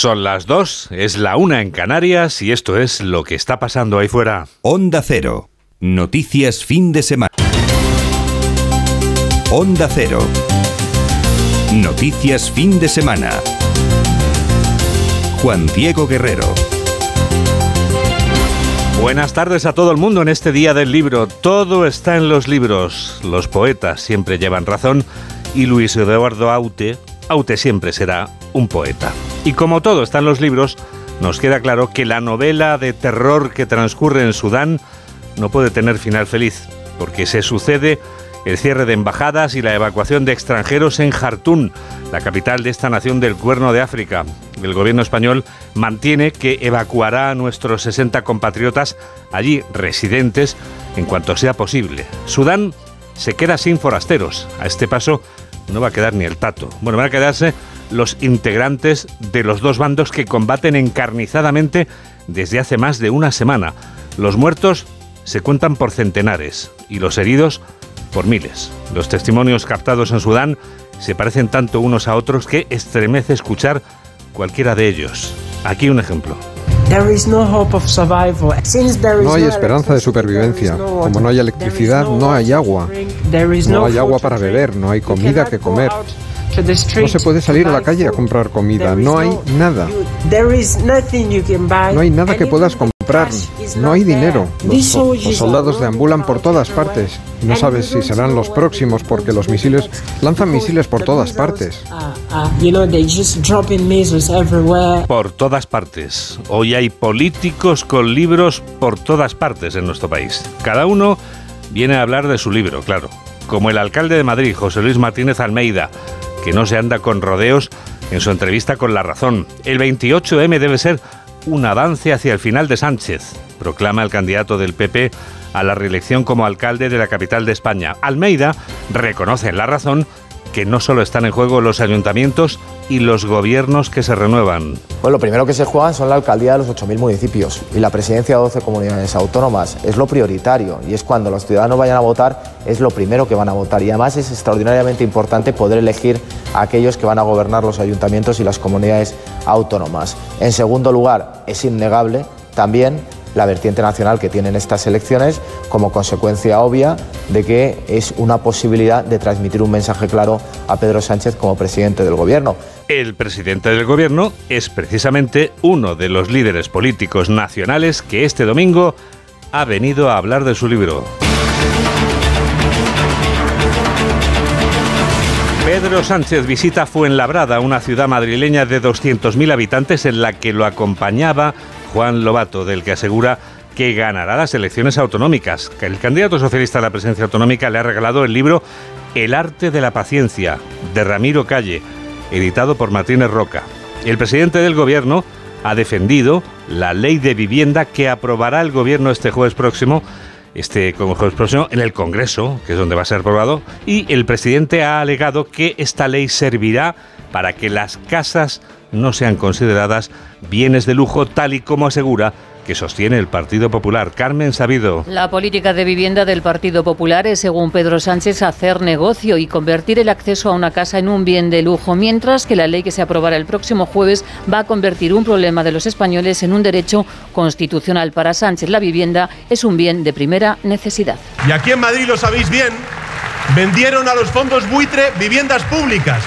Son las dos, es la una en Canarias y esto es lo que está pasando ahí fuera. Onda Cero. Noticias fin de semana. Onda Cero. Noticias fin de semana. Juan Diego Guerrero. Buenas tardes a todo el mundo en este día del libro. Todo está en los libros. Los poetas siempre llevan razón y Luis Eduardo Aute, Aute siempre será un poeta. Y como todo está en los libros, nos queda claro que la novela de terror que transcurre en Sudán no puede tener final feliz, porque se sucede el cierre de embajadas y la evacuación de extranjeros en Jartún, la capital de esta nación del Cuerno de África. El gobierno español mantiene que evacuará a nuestros 60 compatriotas allí residentes en cuanto sea posible. Sudán se queda sin forasteros. A este paso no va a quedar ni el tato. Bueno, van a quedarse los integrantes de los dos bandos que combaten encarnizadamente desde hace más de una semana. Los muertos se cuentan por centenares y los heridos por miles. Los testimonios captados en Sudán se parecen tanto unos a otros que estremece escuchar cualquiera de ellos. Aquí un ejemplo. No hay esperanza de supervivencia. Como no hay electricidad, no hay agua. No hay agua para beber, no hay comida que comer. No se puede salir a la calle a comprar comida, no hay nada. No hay nada que puedas comprar, no hay dinero. Los, los soldados deambulan por todas partes. No sabes si serán los próximos porque los misiles lanzan misiles por todas partes. Por todas partes. Hoy hay políticos con libros por todas partes en nuestro país. Cada uno viene a hablar de su libro, claro. Como el alcalde de Madrid, José Luis Martínez Almeida, que no se anda con rodeos en su entrevista con La Razón. El 28M debe ser un avance hacia el final de Sánchez, proclama el candidato del PP a la reelección como alcalde de la capital de España. Almeida reconoce La Razón que no solo están en juego los ayuntamientos y los gobiernos que se renuevan. Bueno, lo primero que se juegan son la alcaldía de los 8.000 municipios y la presidencia de 12 comunidades autónomas. Es lo prioritario y es cuando los ciudadanos vayan a votar, es lo primero que van a votar. Y además es extraordinariamente importante poder elegir a aquellos que van a gobernar los ayuntamientos y las comunidades autónomas. En segundo lugar, es innegable también la vertiente nacional que tienen estas elecciones como consecuencia obvia de que es una posibilidad de transmitir un mensaje claro a Pedro Sánchez como presidente del gobierno. El presidente del gobierno es precisamente uno de los líderes políticos nacionales que este domingo ha venido a hablar de su libro. Pedro Sánchez visita Fuenlabrada, una ciudad madrileña de 200.000 habitantes en la que lo acompañaba Juan Lobato, del que asegura que ganará las elecciones autonómicas. El candidato socialista a la presidencia autonómica le ha regalado el libro El arte de la paciencia, de Ramiro Calle, editado por Martínez Roca. El presidente del gobierno ha defendido la ley de vivienda que aprobará el gobierno este jueves próximo este jueves próximo en el Congreso, que es donde va a ser aprobado, y el presidente ha alegado que esta ley servirá para que las casas no sean consideradas bienes de lujo tal y como asegura que sostiene el Partido Popular. Carmen Sabido. La política de vivienda del Partido Popular es, según Pedro Sánchez, hacer negocio y convertir el acceso a una casa en un bien de lujo, mientras que la ley que se aprobará el próximo jueves va a convertir un problema de los españoles en un derecho constitucional. Para Sánchez, la vivienda es un bien de primera necesidad. Y aquí en Madrid lo sabéis bien, vendieron a los fondos buitre viviendas públicas.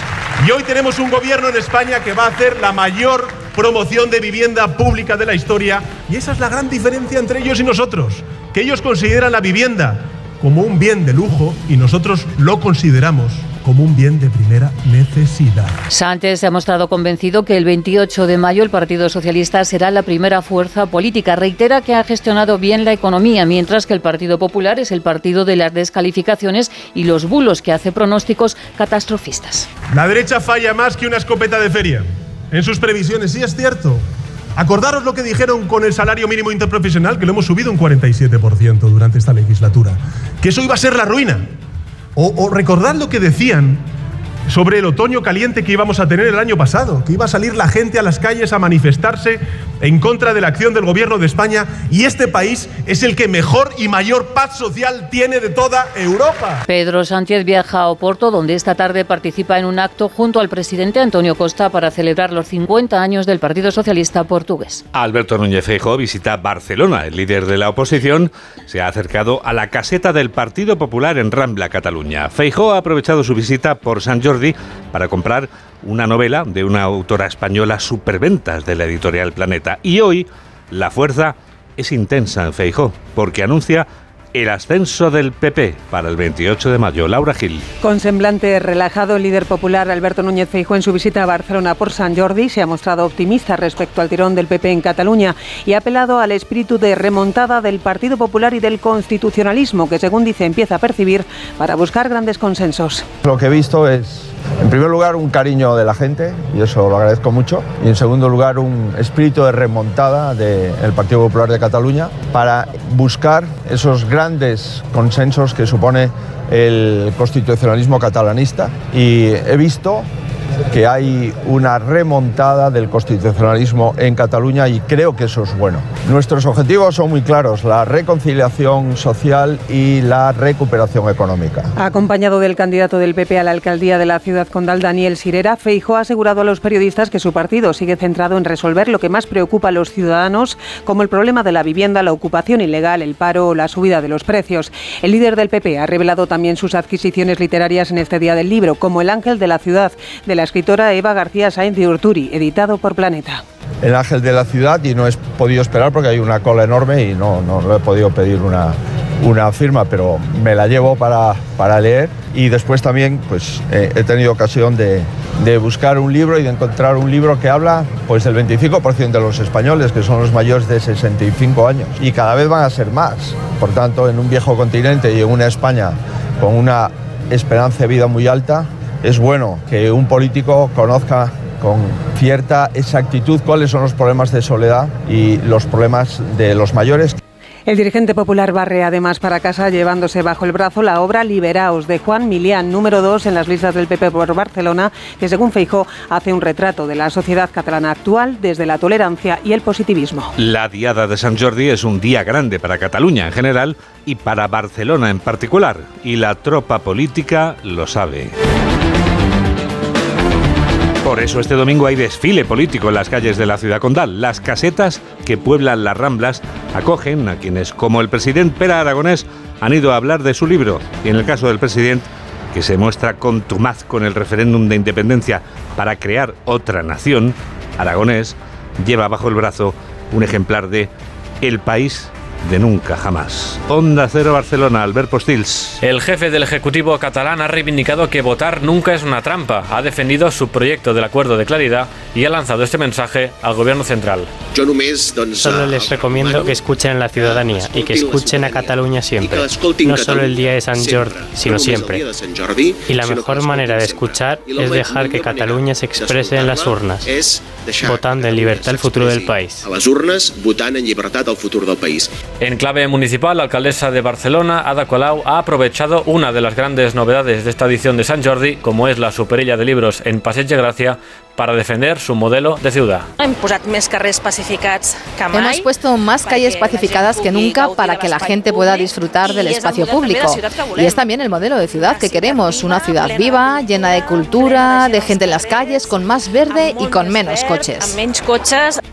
Y hoy tenemos un gobierno en España que va a hacer la mayor promoción de vivienda pública de la historia. Y esa es la gran diferencia entre ellos y nosotros, que ellos consideran la vivienda como un bien de lujo y nosotros lo consideramos como un bien de primera necesidad. Sánchez se ha mostrado convencido que el 28 de mayo el Partido Socialista será la primera fuerza política. Reitera que ha gestionado bien la economía, mientras que el Partido Popular es el partido de las descalificaciones y los bulos que hace pronósticos catastrofistas. La derecha falla más que una escopeta de feria en sus previsiones, sí es cierto. Acordaros lo que dijeron con el salario mínimo interprofesional, que lo hemos subido un 47% durante esta legislatura, que eso iba a ser la ruina. O, o, recordad lo que decían sobre el otoño caliente que íbamos a tener el año pasado, que iba a salir la gente a las calles a manifestarse en contra de la acción del gobierno de España y este país es el que mejor y mayor paz social tiene de toda Europa. Pedro Sánchez viaja a Oporto, donde esta tarde participa en un acto junto al presidente Antonio Costa para celebrar los 50 años del Partido Socialista Portugués. Alberto Núñez Feijóo visita Barcelona. El líder de la oposición se ha acercado a la caseta del Partido Popular en Rambla, Cataluña. Feijóo ha aprovechado su visita por San Jordi para comprar una novela de una autora española superventas de la editorial Planeta. Y hoy la fuerza es intensa en Feijó, porque anuncia el ascenso del PP para el 28 de mayo. Laura Gil. Con semblante relajado, el líder popular Alberto Núñez Feijó en su visita a Barcelona por San Jordi se ha mostrado optimista respecto al tirón del PP en Cataluña y ha apelado al espíritu de remontada del Partido Popular y del constitucionalismo que, según dice, empieza a percibir para buscar grandes consensos. Lo que he visto es en primer lugar, un cariño de la gente, y eso lo agradezco mucho. Y en segundo lugar, un espíritu de remontada del Partido Popular de Cataluña para buscar esos grandes consensos que supone el constitucionalismo catalanista. Y he visto que hay una remontada del constitucionalismo en Cataluña y creo que eso es bueno. Nuestros objetivos son muy claros, la reconciliación social y la recuperación económica. Acompañado del candidato del PP a la alcaldía de la ciudad condal, Daniel Sirera, Feijo ha asegurado a los periodistas que su partido sigue centrado en resolver lo que más preocupa a los ciudadanos, como el problema de la vivienda, la ocupación ilegal, el paro o la subida de los precios. El líder del PP ha revelado también sus adquisiciones literarias en este día del libro, como El ángel de la ciudad, de la la escritora Eva García Sainz de Urturi, editado por Planeta. El ángel de la ciudad y no he podido esperar porque hay una cola enorme y no, no, he podido pedir una, una firma, pero me la llevo para, para leer y después también pues, he tenido ocasión de, de, buscar un libro y de encontrar un libro que habla pues, del 25% de los españoles, que son los mayores de 65 años, y cada vez van a ser más. Por tanto, en un viejo continente y en una España con una esperanza de vida muy alta, es bueno que un político conozca con cierta exactitud cuáles son los problemas de soledad y los problemas de los mayores. El dirigente popular barre además para casa llevándose bajo el brazo la obra Liberaos de Juan Milián, número 2 en las listas del PP por Barcelona, que según Feijó hace un retrato de la sociedad catalana actual desde la tolerancia y el positivismo. La Diada de San Jordi es un día grande para Cataluña en general y para Barcelona en particular, y la tropa política lo sabe. Por eso este domingo hay desfile político en las calles de la ciudad condal. Las casetas que pueblan las ramblas acogen a quienes, como el presidente Pera Aragonés, han ido a hablar de su libro. Y en el caso del presidente, que se muestra contumaz con el referéndum de independencia para crear otra nación, Aragonés lleva bajo el brazo un ejemplar de El país de nunca jamás. Onda Cero Barcelona, Albert Postils. El jefe del Ejecutivo catalán ha reivindicado que votar nunca es una trampa. Ha defendido su proyecto del acuerdo de claridad y ha lanzado este mensaje al gobierno central. Solo les recomiendo que escuchen a la ciudadanía y que escuchen a Cataluña siempre. No solo el día de San Jordi, sino siempre. Y la mejor manera de escuchar es dejar que Cataluña se exprese en las urnas, votando en libertad el futuro del país. En clave municipal, la alcaldesa de Barcelona, Ada Colau, ha aprovechado una de las grandes novedades de esta edición de San Jordi, como es la superilla de libros en Passeig de Gracia, para defender su modelo de ciudad. Hemos puesto más calles pacificadas que nunca para que la gente pueda disfrutar del espacio público. Y es también el modelo de ciudad que queremos, una ciudad viva, llena de cultura, de gente en las calles, con más verde y con menos coches.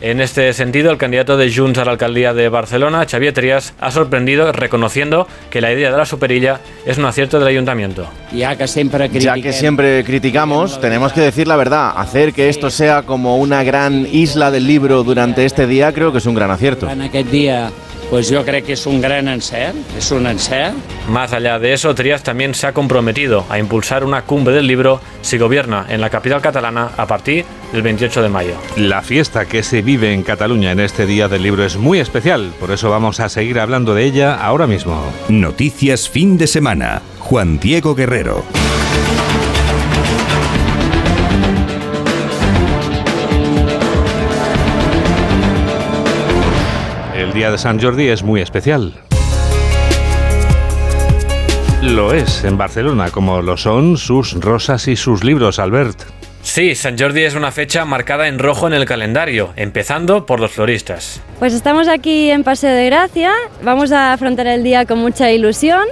En este sentido, el candidato de Junts a la alcaldía de Barcelona, Xavier Trias, ha sorprendido reconociendo que la idea de la superilla es un acierto del ayuntamiento. Ya que siempre criticamos, tenemos que decir la verdad, hacer que esto sea como una gran isla del libro durante este día creo que es un gran acierto. En aquel día pues yo creo que es un gran encert, es un encert. Más allá de eso, Trias también se ha comprometido a impulsar una cumbre del libro si gobierna en la capital catalana a partir del 28 de mayo. La fiesta que se vive en Cataluña en este Día del Libro es muy especial, por eso vamos a seguir hablando de ella ahora mismo. Noticias fin de semana. Juan Diego Guerrero. El día de San Jordi es muy especial. Lo es en Barcelona, como lo son sus rosas y sus libros, Albert. Sí, San Jordi es una fecha marcada en rojo en el calendario, empezando por los floristas. Pues estamos aquí en Paseo de Gracia, vamos a afrontar el día con mucha ilusión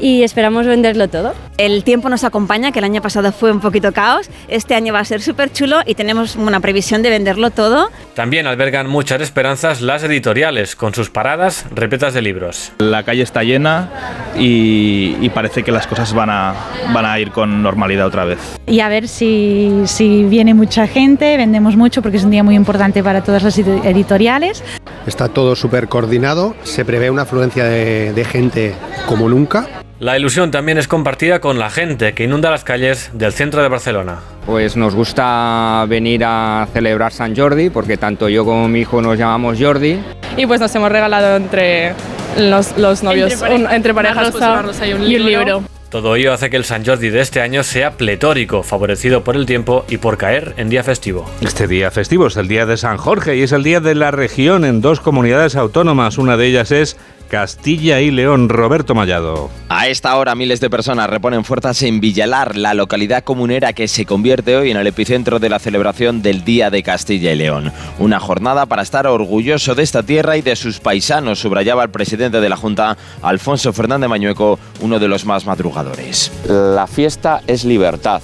y esperamos venderlo todo. El tiempo nos acompaña, que el año pasado fue un poquito caos, este año va a ser súper chulo y tenemos una previsión de venderlo todo. También albergan muchas esperanzas las editoriales, con sus paradas repletas de libros. La calle está llena y, y parece que las cosas van a, van a ir con normalidad otra vez. Y a ver si, si viene mucha gente, vendemos mucho porque es un día muy importante para todas las editoriales. Está todo súper coordinado, se prevé una afluencia de, de gente como nunca. La ilusión también es compartida con la gente que inunda las calles del centro de Barcelona. Pues nos gusta venir a celebrar San Jordi porque tanto yo como mi hijo nos llamamos Jordi. Y pues nos hemos regalado entre los, los novios, entre, pare un, entre parejas, pues, y un libro. Y un libro. Todo ello hace que el San Jordi de este año sea pletórico, favorecido por el tiempo y por caer en día festivo. Este día festivo es el día de San Jorge y es el día de la región en dos comunidades autónomas. Una de ellas es Castilla y León, Roberto Mallado. A esta hora miles de personas reponen fuerzas en Villalar, la localidad comunera que se convierte hoy en el epicentro de la celebración del Día de Castilla y León. Una jornada para estar orgulloso de esta tierra y de sus paisanos, subrayaba el presidente de la Junta, Alfonso Fernández Mañueco, uno de los más madrugadores. La fiesta es libertad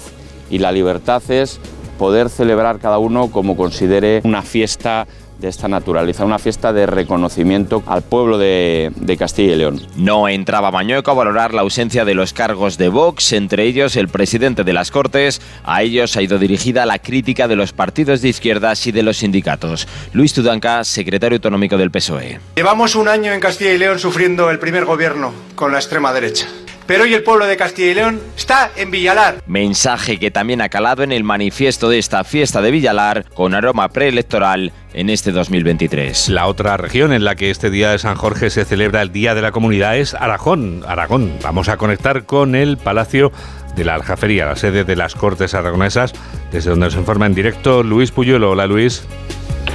y la libertad es poder celebrar cada uno como considere una fiesta de esta naturaleza, una fiesta de reconocimiento al pueblo de, de, Castilla y León. No entraba Mañueco a valorar la ausencia de los cargos de Vox, entre ellos el presidente de las Cortes. A ellos ha ido dirigida la crítica de los partidos de izquierdas y de los sindicatos. Luis Tudanca, secretario autonómico del PSOE. Llevamos un año en Castilla y León sufriendo el primer gobierno con la extrema derecha. Pero hoy el pueblo de Castilla y León está en Villalar. Mensaje que también ha calado en el manifiesto de esta fiesta de Villalar con aroma preelectoral en este 2023. La otra región en la que este día de San Jorge se celebra el Día de la Comunidad es Aragón. Aragón. Vamos a conectar con el Palacio de la Aljafería, la sede de las Cortes Aragonesas, desde donde nos informa en directo Luis Puyuelo. Hola Luis.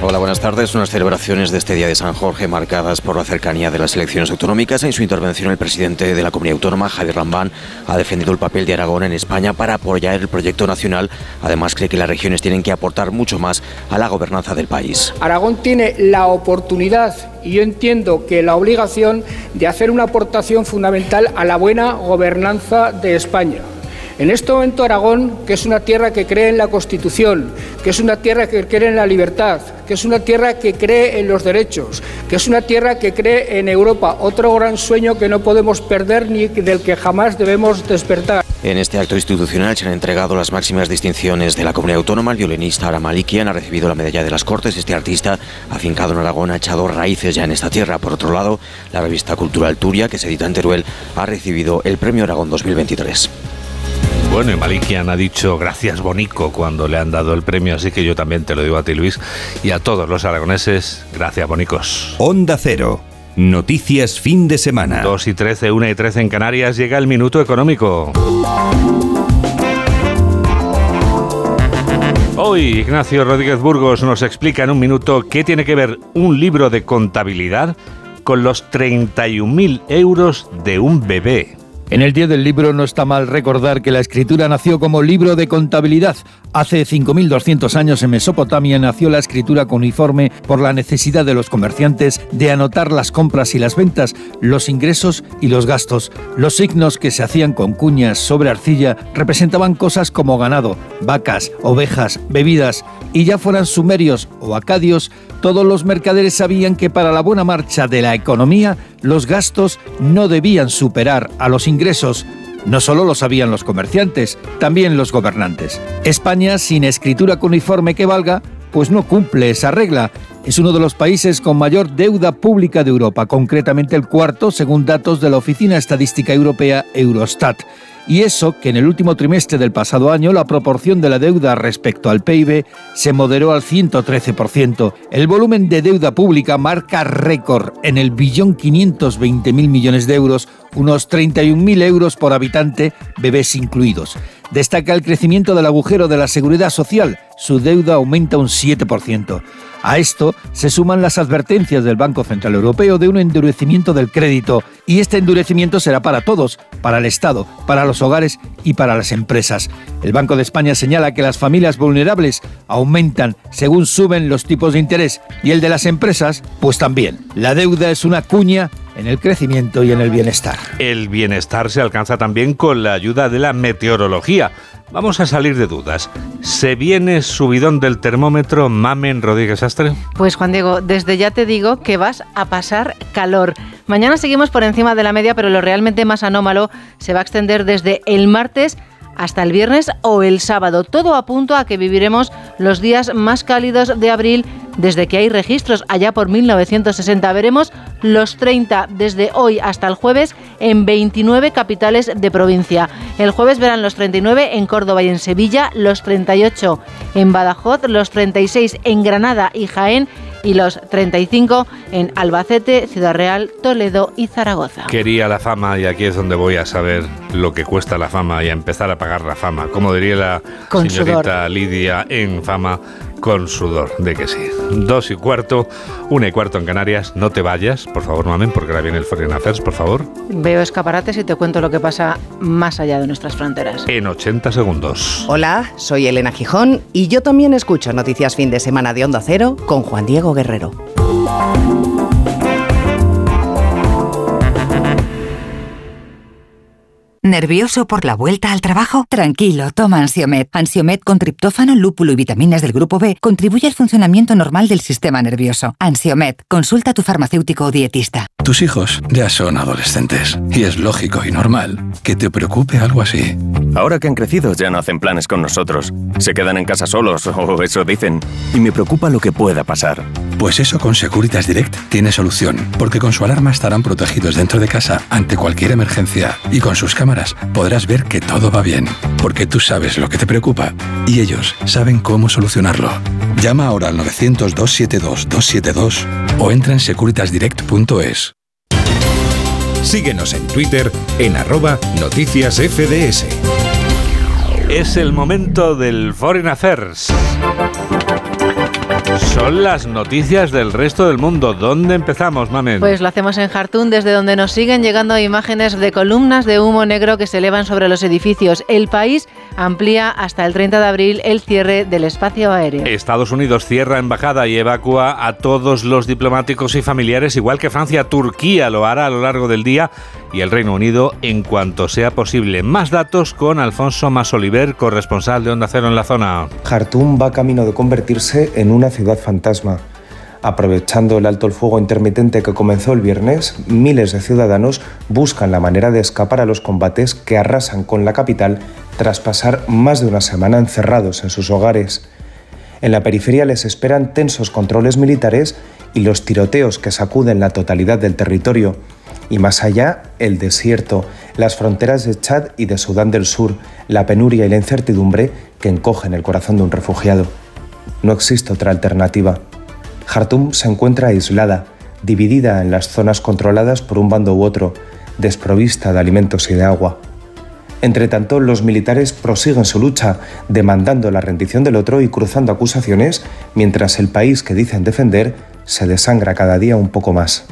Hola, buenas tardes. Unas celebraciones de este Día de San Jorge marcadas por la cercanía de las elecciones autonómicas. En su intervención, el presidente de la comunidad autónoma, Javier Lambán, ha defendido el papel de Aragón en España para apoyar el proyecto nacional. Además, cree que las regiones tienen que aportar mucho más a la gobernanza del país. Aragón tiene la oportunidad y yo entiendo que la obligación de hacer una aportación fundamental a la buena gobernanza de España. En este momento Aragón, que es una tierra que cree en la Constitución, que es una tierra que cree en la libertad, que es una tierra que cree en los derechos, que es una tierra que cree en Europa, otro gran sueño que no podemos perder ni del que jamás debemos despertar. En este acto institucional se han entregado las máximas distinciones de la comunidad autónoma. El violinista Aramalikian ha recibido la medalla de las Cortes. Este artista, afincado en Aragón, ha echado raíces ya en esta tierra. Por otro lado, la revista Cultural Turia, que se edita en Teruel, ha recibido el Premio Aragón 2023. Bueno, y Malikian ha dicho gracias Bonico cuando le han dado el premio, así que yo también te lo digo a ti Luis y a todos los aragoneses, gracias Bonicos. Onda Cero. Noticias fin de semana. 2 y 13, 1 y 13 en Canarias, llega el minuto económico. Hoy Ignacio Rodríguez Burgos nos explica en un minuto qué tiene que ver un libro de contabilidad con los 31.000 euros de un bebé. En el Día del Libro no está mal recordar que la escritura nació como libro de contabilidad. Hace 5.200 años en Mesopotamia nació la escritura cuneiforme por la necesidad de los comerciantes de anotar las compras y las ventas, los ingresos y los gastos. Los signos que se hacían con cuñas sobre arcilla representaban cosas como ganado, vacas, ovejas, bebidas, y ya fueran sumerios o acadios, todos los mercaderes sabían que para la buena marcha de la economía los gastos no debían superar a los ingresos. No solo lo sabían los comerciantes, también los gobernantes. España, sin escritura cuneiforme que valga, pues no cumple esa regla. Es uno de los países con mayor deuda pública de Europa, concretamente el cuarto, según datos de la Oficina Estadística Europea Eurostat. Y eso que en el último trimestre del pasado año la proporción de la deuda respecto al PIB se moderó al 113%. El volumen de deuda pública marca récord en el billón 520 mil millones de euros, unos 31.000 euros por habitante, bebés incluidos. Destaca el crecimiento del agujero de la seguridad social. Su deuda aumenta un 7%. A esto se suman las advertencias del Banco Central Europeo de un endurecimiento del crédito. Y este endurecimiento será para todos, para el Estado, para los los hogares y para las empresas. El Banco de España señala que las familias vulnerables aumentan según suben los tipos de interés y el de las empresas, pues también. La deuda es una cuña en el crecimiento y en el bienestar. El bienestar se alcanza también con la ayuda de la meteorología. Vamos a salir de dudas. ¿Se viene subidón del termómetro Mamen Rodríguez Astre? Pues Juan Diego, desde ya te digo que vas a pasar calor. Mañana seguimos por encima de la media, pero lo realmente más anómalo se va a extender desde el martes hasta el viernes o el sábado. Todo apunta a que viviremos los días más cálidos de abril desde que hay registros allá por 1960. Veremos los 30 desde hoy hasta el jueves en 29 capitales de provincia. El jueves verán los 39 en Córdoba y en Sevilla, los 38 en Badajoz, los 36 en Granada y Jaén y los 35 en Albacete, Ciudad Real, Toledo y Zaragoza. Quería la fama y aquí es donde voy a saber lo que cuesta la fama y a empezar a pagar la fama. Como diría la señorita Lidia en fama, con sudor, de que sí. Dos y cuarto, una y cuarto en Canarias. No te vayas, por favor, mamen, porque ahora viene el Foreign Affairs, por favor. Veo escaparates y te cuento lo que pasa más allá de nuestras fronteras. En 80 segundos. Hola, soy Elena Gijón y yo también escucho Noticias Fin de Semana de Onda Cero con Juan Diego Guerrero. ¿Nervioso por la vuelta al trabajo? Tranquilo, toma Ansiomet. Ansiomet con triptófano, lúpulo y vitaminas del grupo B contribuye al funcionamiento normal del sistema nervioso. Ansiomet, consulta a tu farmacéutico o dietista. Tus hijos ya son adolescentes y es lógico y normal que te preocupe algo así. Ahora que han crecido ya no hacen planes con nosotros. Se quedan en casa solos o eso dicen. Y me preocupa lo que pueda pasar. Pues eso con Securitas Direct tiene solución, porque con su alarma estarán protegidos dentro de casa ante cualquier emergencia y con sus cámaras podrás ver que todo va bien, porque tú sabes lo que te preocupa y ellos saben cómo solucionarlo. Llama ahora al 900-272-272 o entra en securitasdirect.es. Síguenos en Twitter en arroba noticias FDS. Es el momento del Foreign Affairs. Son las noticias del resto del mundo. ¿Dónde empezamos, Mamen? Pues lo hacemos en Jartún, desde donde nos siguen llegando imágenes de columnas de humo negro que se elevan sobre los edificios. El país amplía hasta el 30 de abril el cierre del espacio aéreo. Estados Unidos cierra embajada y evacúa a todos los diplomáticos y familiares, igual que Francia. Turquía lo hará a lo largo del día y el Reino Unido en cuanto sea posible. Más datos con Alfonso Masoliver, corresponsal de Onda Cero en la zona. Jartún va camino de convertirse en una ciudad fantasma. Aprovechando el alto el fuego intermitente que comenzó el viernes, miles de ciudadanos buscan la manera de escapar a los combates que arrasan con la capital tras pasar más de una semana encerrados en sus hogares. En la periferia les esperan tensos controles militares y los tiroteos que sacuden la totalidad del territorio. Y más allá, el desierto, las fronteras de Chad y de Sudán del Sur, la penuria y la incertidumbre que encogen el corazón de un refugiado. No existe otra alternativa. Jartum se encuentra aislada, dividida en las zonas controladas por un bando u otro, desprovista de alimentos y de agua. Entre tanto, los militares prosiguen su lucha, demandando la rendición del otro y cruzando acusaciones, mientras el país que dicen defender se desangra cada día un poco más.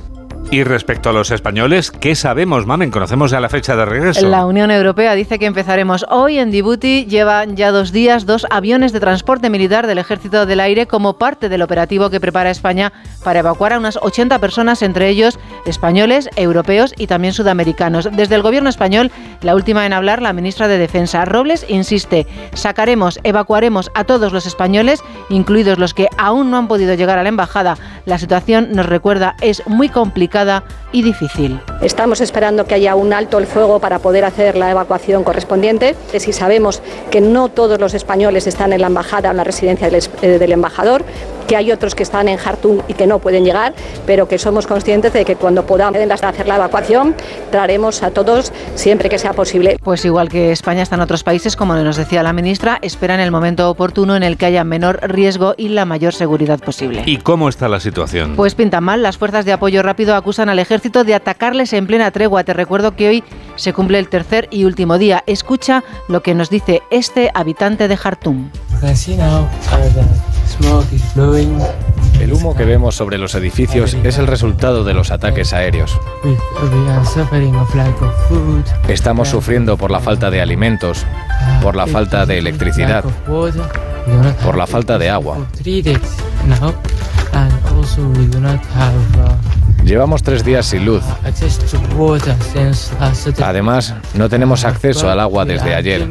Y respecto a los españoles, ¿qué sabemos, Mamen? ¿Conocemos ya la fecha de regreso? La Unión Europea dice que empezaremos hoy en Djibouti. Llevan ya dos días dos aviones de transporte militar del Ejército del Aire como parte del operativo que prepara España para evacuar a unas 80 personas, entre ellos españoles, europeos y también sudamericanos. Desde el gobierno español, la última en hablar, la ministra de Defensa, Robles, insiste, sacaremos, evacuaremos a todos los españoles, incluidos los que aún no han podido llegar a la embajada. La situación, nos recuerda, es muy complicada y difícil. Estamos esperando que haya un alto el fuego para poder hacer la evacuación correspondiente. Si sabemos que no todos los españoles están en la embajada o en la residencia del, eh, del embajador, que hay otros que están en Jartum y que no pueden llegar, pero que somos conscientes de que cuando podamos hacer la evacuación, traeremos a todos siempre que sea posible. Pues igual que España están otros países, como nos decía la ministra, esperan el momento oportuno en el que haya menor riesgo y la mayor seguridad posible. ¿Y cómo está la situación? Pues pinta mal. Las fuerzas de apoyo rápido acusan al ejército de atacarles en plena tregua. Te recuerdo que hoy se cumple el tercer y último día. Escucha lo que nos dice este habitante de Jartum. El humo que vemos sobre los edificios es el resultado de los ataques aéreos. Estamos sufriendo por la falta de alimentos, por la falta de electricidad, por la falta de agua. Llevamos tres días sin luz. Además, no tenemos acceso al agua desde ayer.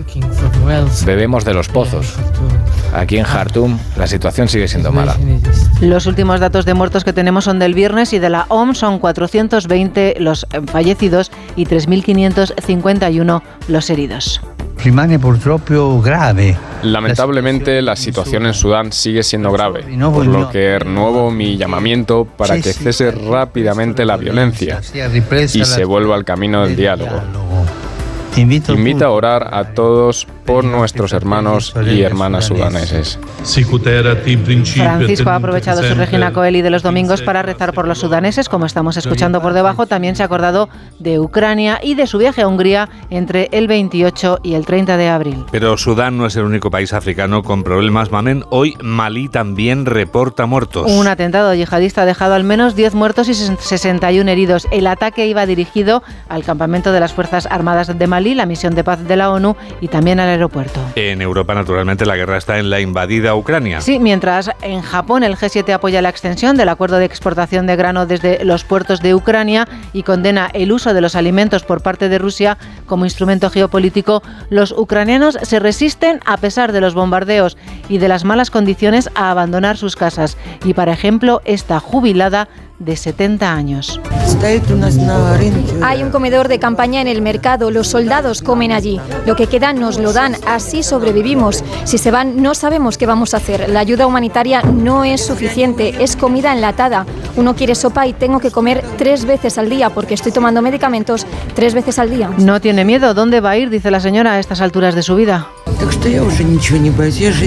Bebemos de los pozos. Aquí en Jartum la situación sigue siendo mala. Los últimos datos de muertos que tenemos son del viernes y de la OMS son 420 los fallecidos y 3.551 los heridos. grave. Lamentablemente la situación en Sudán sigue siendo grave, por lo que renuevo mi llamamiento para que cese rápidamente la violencia y se vuelva al camino del diálogo. Invita a orar a todos por nuestros hermanos y hermanas sudaneses. Francisco ha aprovechado su Regina Coeli de los domingos para rezar por los sudaneses, como estamos escuchando por debajo. También se ha acordado de Ucrania y de su viaje a Hungría entre el 28 y el 30 de abril. Pero Sudán no es el único país africano con problemas, Mamen. Hoy Malí también reporta muertos. Un atentado yihadista ha dejado al menos 10 muertos y 61 heridos. El ataque iba dirigido al campamento de las Fuerzas Armadas de Malí, la misión de paz de la ONU y también al aeropuerto. En Europa, naturalmente, la guerra está en la invadida Ucrania. Sí, mientras en Japón el G7 apoya la extensión del acuerdo de exportación de grano desde los puertos de Ucrania y condena el uso de los alimentos por parte de Rusia como instrumento geopolítico, los ucranianos se resisten a pesar de los bombardeos y de las malas condiciones a abandonar sus casas. Y, por ejemplo, esta jubilada de 70 años. Hay un comedor de campaña en el mercado, los soldados comen allí. Lo que queda nos lo dan, así sobrevivimos. Si se van, no sabemos qué vamos a hacer. La ayuda humanitaria no es suficiente, es comida enlatada. Uno quiere sopa y tengo que comer tres veces al día porque estoy tomando medicamentos tres veces al día. No tiene miedo, ¿dónde va a ir? Dice la señora a estas alturas de su vida.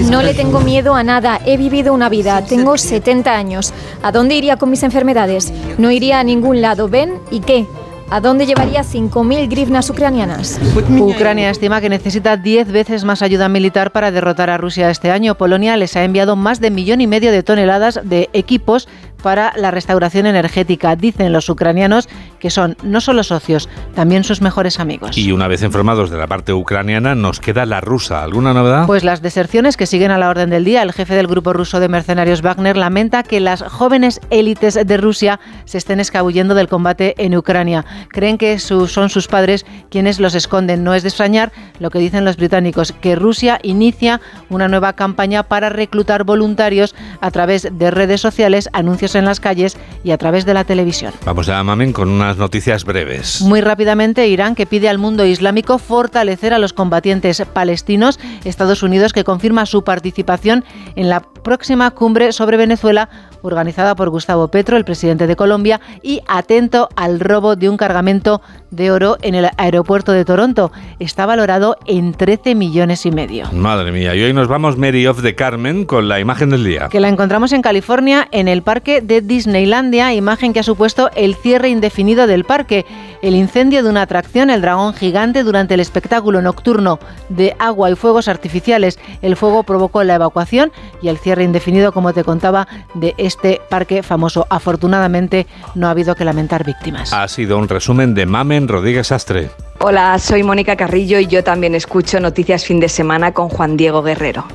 No le tengo miedo a nada, he vivido una vida, tengo 70 años. ¿A dónde iría con mis enfermedades? No iría a ningún lado, ¿ven? ¿Y qué? ¿A dónde llevaría 5.000 grivnas ucranianas? Ucrania estima que necesita 10 veces más ayuda militar para derrotar a Rusia este año. Polonia les ha enviado más de millón y medio de toneladas de equipos para la restauración energética. Dicen los ucranianos que son no solo socios, también sus mejores amigos. Y una vez informados de la parte ucraniana, nos queda la rusa. ¿Alguna novedad? Pues las deserciones que siguen a la orden del día. El jefe del grupo ruso de mercenarios Wagner lamenta que las jóvenes élites de Rusia se estén escabullendo del combate en Ucrania. Creen que son sus padres quienes los esconden. No es de extrañar lo que dicen los británicos, que Rusia inicia una nueva campaña para reclutar voluntarios a través de redes sociales, anuncios en las calles y a través de la televisión. Vamos a Mamen con unas noticias breves. Muy rápidamente, Irán que pide al mundo islámico fortalecer a los combatientes palestinos, Estados Unidos que confirma su participación en la próxima cumbre sobre Venezuela organizada por Gustavo Petro, el presidente de Colombia, y atento al robo de un cargamento de oro en el aeropuerto de Toronto. Está valorado en 13 millones y medio. Madre mía, y hoy nos vamos Mary of the Carmen con la imagen del día. Que la encontramos en California, en el parque de Disneylandia, imagen que ha supuesto el cierre indefinido del parque. El incendio de una atracción, el dragón gigante, durante el espectáculo nocturno de agua y fuegos artificiales. El fuego provocó la evacuación y el cierre indefinido, como te contaba, de este parque famoso. Afortunadamente no ha habido que lamentar víctimas. Ha sido un resumen de Mamen Rodríguez Astre. Hola, soy Mónica Carrillo y yo también escucho Noticias Fin de Semana con Juan Diego Guerrero.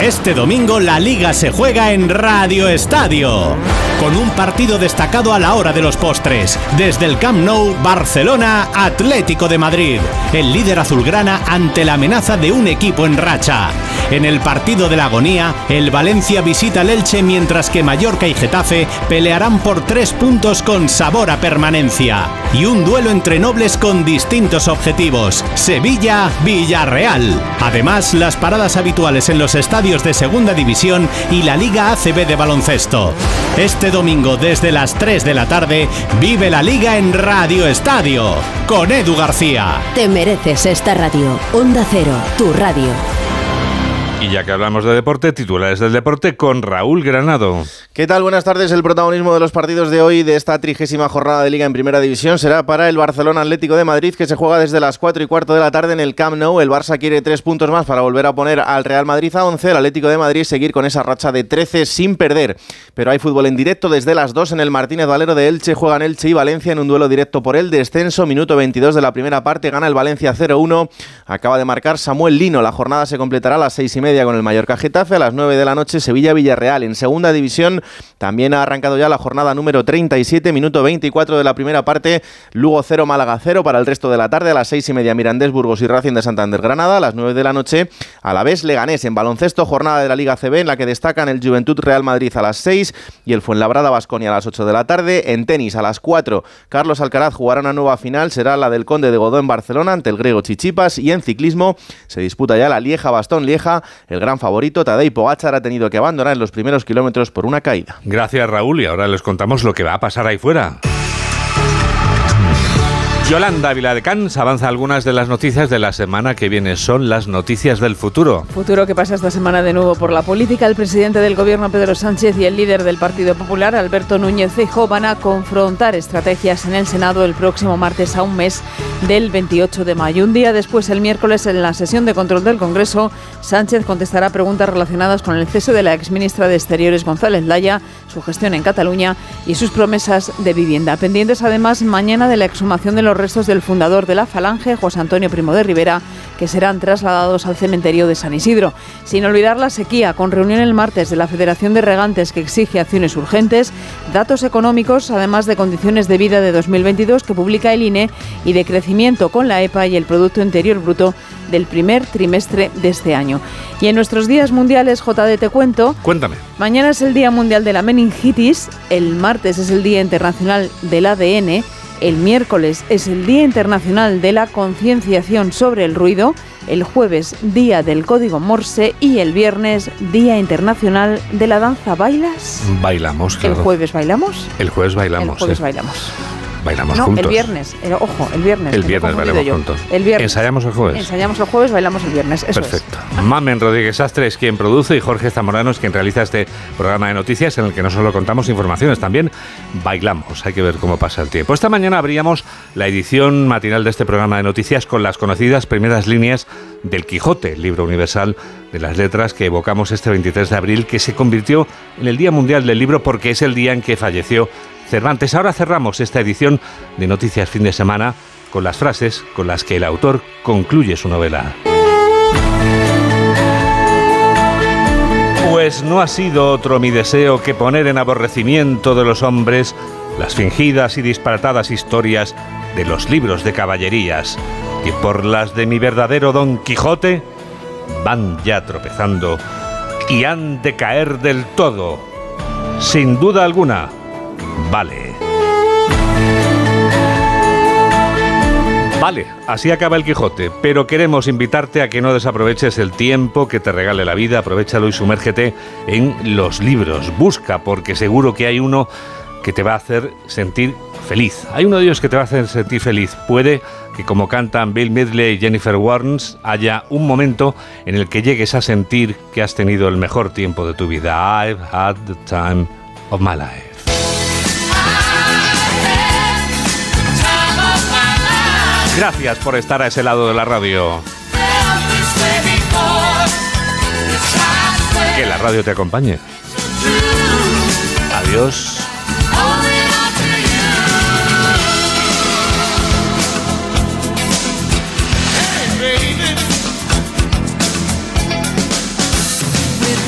Este domingo la liga se juega en Radio Estadio, con un partido destacado a la hora de los postres. Desde el Camp Nou, Barcelona, Atlético de Madrid, el líder azulgrana ante la amenaza de un equipo en racha. En el partido de la agonía, el Valencia visita el Elche mientras que Mallorca y Getafe pelearán por tres puntos con sabor a permanencia. Y un duelo entre nobles con distintos objetivos, Sevilla-Villarreal. Además, las paradas habituales en los estadios de Segunda División y la Liga ACB de baloncesto. Este domingo desde las 3 de la tarde vive la liga en Radio Estadio con Edu García. Te mereces esta radio. Onda Cero, tu radio. Y ya que hablamos de deporte, titulares del deporte con Raúl Granado. ¿Qué tal? Buenas tardes. El protagonismo de los partidos de hoy de esta trigésima jornada de Liga en Primera División será para el Barcelona Atlético de Madrid, que se juega desde las 4 y cuarto de la tarde en el Camp Nou. El Barça quiere tres puntos más para volver a poner al Real Madrid a 11. El Atlético de Madrid seguir con esa racha de 13 sin perder. Pero hay fútbol en directo desde las 2 en el Martínez Valero de Elche. Juegan Elche y Valencia en un duelo directo por el descenso. Minuto 22 de la primera parte. Gana el Valencia 0-1. Acaba de marcar Samuel Lino. La jornada se completará a las 6 y media con el Mallorca Getafe. A las 9 de la noche Sevilla-Villarreal. En segunda división también ha arrancado ya la jornada número 37, minuto 24 de la primera parte. Lugo 0, Málaga 0 para el resto de la tarde. A las 6 y media Mirandés, Burgos y Racing de Santander Granada. A las 9 de la noche a la vez Leganés en baloncesto. Jornada de la Liga CB en la que destacan el Juventud Real Madrid a las 6 y el Fuenlabrada Basconia a las 8 de la tarde. En tenis a las 4 Carlos Alcaraz jugará una nueva final. Será la del Conde de Godó en Barcelona ante el griego Chichipas. Y en ciclismo se disputa ya la Lieja Bastón Lieja. El gran favorito Tadej Pogacar ha tenido que abandonar en los primeros kilómetros por una caída. Gracias Raúl y ahora les contamos lo que va a pasar ahí fuera. Yolanda Viladecans avanza algunas de las noticias de la semana que viene. Son las noticias del futuro. Futuro que pasa esta semana de nuevo por la política. El presidente del gobierno, Pedro Sánchez, y el líder del Partido Popular, Alberto Núñez Feijóo, van a confrontar estrategias en el Senado el próximo martes a un mes del 28 de mayo. Un día después, el miércoles, en la sesión de control del Congreso, Sánchez contestará preguntas relacionadas con el cese de la exministra de Exteriores, González Laya, su gestión en Cataluña y sus promesas de vivienda. Pendientes, además, mañana de la exhumación de los restos del fundador de la Falange, José Antonio Primo de Rivera, que serán trasladados al cementerio de San Isidro. Sin olvidar la sequía, con reunión el martes de la Federación de Regantes que exige acciones urgentes, datos económicos, además de condiciones de vida de 2022 que publica el INE y de crecimiento con la EPA y el Producto Interior Bruto del primer trimestre de este año. Y en nuestros días mundiales, JD, te cuento. Cuéntame. Mañana es el Día Mundial de la Meningitis, el martes es el Día Internacional del ADN, el miércoles es el Día Internacional de la Concienciación sobre el Ruido, el jueves Día del Código Morse y el viernes Día Internacional de la Danza. ¿Bailas? Bailamos, claro. ¿El jueves bailamos? El jueves bailamos. El jueves sí. bailamos. Bailamos no, juntos. el viernes. Eh, ojo, el viernes. El viernes bailamos yo. juntos. El viernes. Ensayamos el jueves. Ensayamos el jueves, bailamos el viernes. Eso es. Perfecto. Mamen Rodríguez Sastre es quien produce y Jorge Zamorano es quien realiza este programa de noticias en el que no solo contamos informaciones, también bailamos. Hay que ver cómo pasa el tiempo. Esta mañana abríamos la edición matinal de este programa de noticias con las conocidas primeras líneas del Quijote, el libro universal de las letras que evocamos este 23 de abril, que se convirtió en el Día Mundial del Libro porque es el día en que falleció Cervantes. Ahora cerramos esta edición de Noticias Fin de Semana con las frases con las que el autor concluye su novela. Pues no ha sido otro mi deseo que poner en aborrecimiento de los hombres las fingidas y disparatadas historias de los libros de caballerías, que por las de mi verdadero Don Quijote van ya tropezando y han de caer del todo. Sin duda alguna, vale. Vale, así acaba el Quijote, pero queremos invitarte a que no desaproveches el tiempo que te regale la vida, aprovechalo y sumérgete en los libros. Busca, porque seguro que hay uno que te va a hacer sentir feliz. Hay uno de ellos que te va a hacer sentir feliz. Puede que como cantan Bill Midley y Jennifer Warnes haya un momento en el que llegues a sentir que has tenido el mejor tiempo de tu vida. I've had the time of my life. Gracias por estar a ese lado de la radio. Que la radio te acompañe. Adiós.